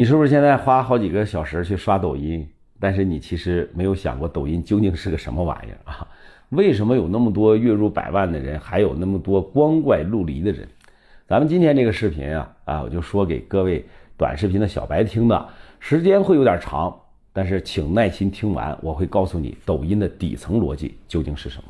你是不是现在花好几个小时去刷抖音？但是你其实没有想过抖音究竟是个什么玩意儿啊？为什么有那么多月入百万的人，还有那么多光怪陆离的人？咱们今天这个视频啊啊，我就说给各位短视频的小白听的，时间会有点长，但是请耐心听完，我会告诉你抖音的底层逻辑究竟是什么。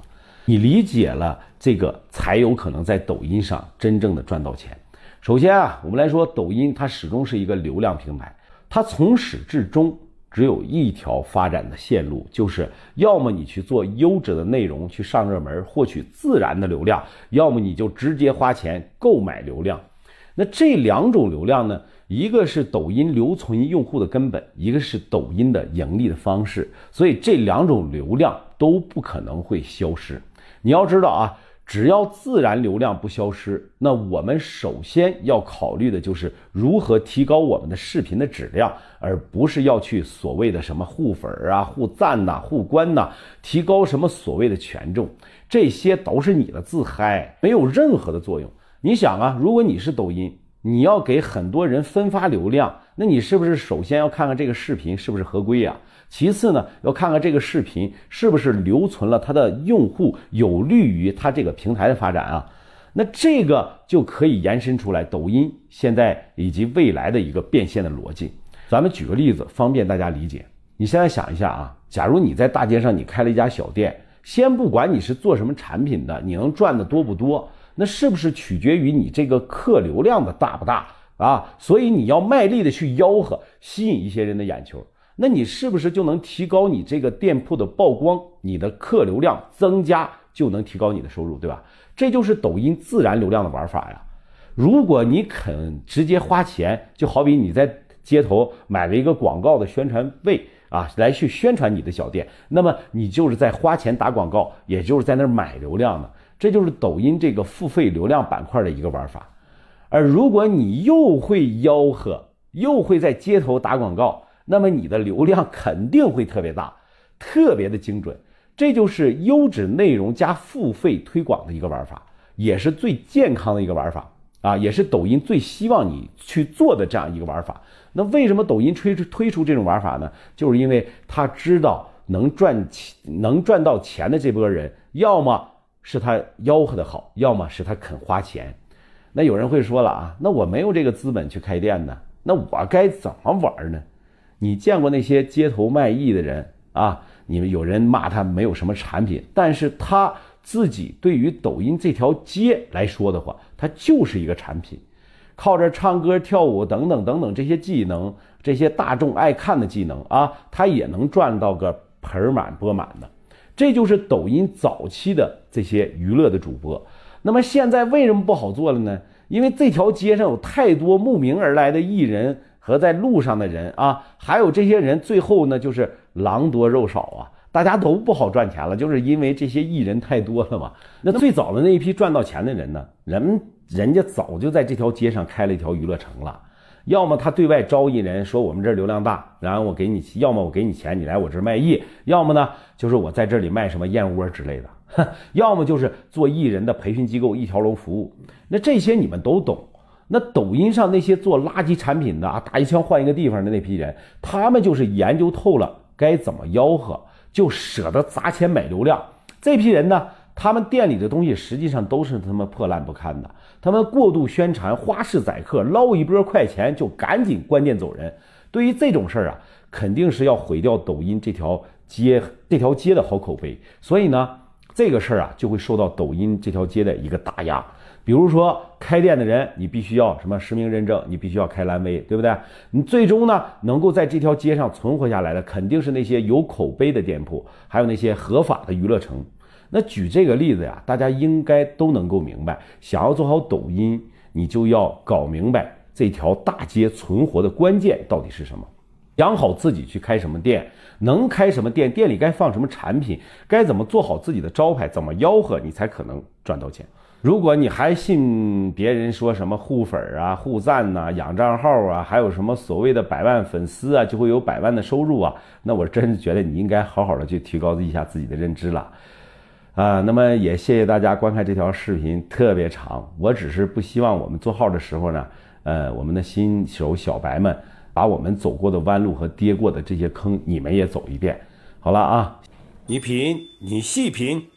你理解了这个，才有可能在抖音上真正的赚到钱。首先啊，我们来说，抖音它始终是一个流量平台，它从始至终只有一条发展的线路，就是要么你去做优质的内容去上热门，获取自然的流量，要么你就直接花钱购买流量。那这两种流量呢，一个是抖音留存用户的根本，一个是抖音的盈利的方式，所以这两种流量都不可能会消失。你要知道啊。只要自然流量不消失，那我们首先要考虑的就是如何提高我们的视频的质量，而不是要去所谓的什么互粉啊、互赞呐、互关呐，提高什么所谓的权重，这些都是你的自嗨，没有任何的作用。你想啊，如果你是抖音。你要给很多人分发流量，那你是不是首先要看看这个视频是不是合规呀？其次呢，要看看这个视频是不是留存了它的用户，有利于它这个平台的发展啊？那这个就可以延伸出来抖音现在以及未来的一个变现的逻辑。咱们举个例子，方便大家理解。你现在想一下啊，假如你在大街上你开了一家小店，先不管你是做什么产品的，你能赚的多不多？那是不是取决于你这个客流量的大不大啊？所以你要卖力的去吆喝，吸引一些人的眼球，那你是不是就能提高你这个店铺的曝光？你的客流量增加就能提高你的收入，对吧？这就是抖音自然流量的玩法呀。如果你肯直接花钱，就好比你在街头买了一个广告的宣传位啊，来去宣传你的小店，那么你就是在花钱打广告，也就是在那买流量呢。这就是抖音这个付费流量板块的一个玩法，而如果你又会吆喝，又会在街头打广告，那么你的流量肯定会特别大，特别的精准。这就是优质内容加付费推广的一个玩法，也是最健康的一个玩法啊，也是抖音最希望你去做的这样一个玩法。那为什么抖音推出推出这种玩法呢？就是因为他知道能赚钱、能赚到钱的这波人，要么。是他吆喝的好，要么是他肯花钱。那有人会说了啊，那我没有这个资本去开店呢，那我该怎么玩呢？你见过那些街头卖艺的人啊？你们有人骂他没有什么产品，但是他自己对于抖音这条街来说的话，他就是一个产品，靠着唱歌跳舞等等等等这些技能，这些大众爱看的技能啊，他也能赚到个盆满钵满的。这就是抖音早期的这些娱乐的主播，那么现在为什么不好做了呢？因为这条街上有太多慕名而来的艺人和在路上的人啊，还有这些人最后呢就是狼多肉少啊，大家都不好赚钱了，就是因为这些艺人太多了嘛。那最早的那一批赚到钱的人呢，人人家早就在这条街上开了一条娱乐城了。要么他对外招艺人，说我们这流量大，然后我给你；要么我给你钱，你来我这卖艺；要么呢，就是我在这里卖什么燕窝之类的；要么就是做艺人的培训机构，一条龙服务。那这些你们都懂。那抖音上那些做垃圾产品的啊，打一枪换一个地方的那批人，他们就是研究透了该怎么吆喝，就舍得砸钱买流量。这批人呢？他们店里的东西实际上都是他妈破烂不堪的，他们过度宣传、花式宰客，捞一波快钱就赶紧关店走人。对于这种事儿啊，肯定是要毁掉抖音这条街 这条街的好口碑。所以呢，这个事儿啊就会受到抖音这条街的一个打压。比如说开店的人，你必须要什么实名认证，你必须要开蓝 V，对不对？你最终呢能够在这条街上存活下来的，肯定是那些有口碑的店铺，还有那些合法的娱乐城。那举这个例子呀，大家应该都能够明白。想要做好抖音，你就要搞明白这条大街存活的关键到底是什么，养好自己去开什么店，能开什么店，店里该放什么产品，该怎么做好自己的招牌，怎么吆喝，你才可能赚到钱。如果你还信别人说什么互粉啊、互赞呐、养账号啊，还有什么所谓的百万粉丝啊就会有百万的收入啊，那我真是觉得你应该好好的去提高一下自己的认知了。啊，那么也谢谢大家观看这条视频，特别长。我只是不希望我们做号的时候呢，呃，我们的新手小白们，把我们走过的弯路和跌过的这些坑，你们也走一遍。好了啊，你品，你细品。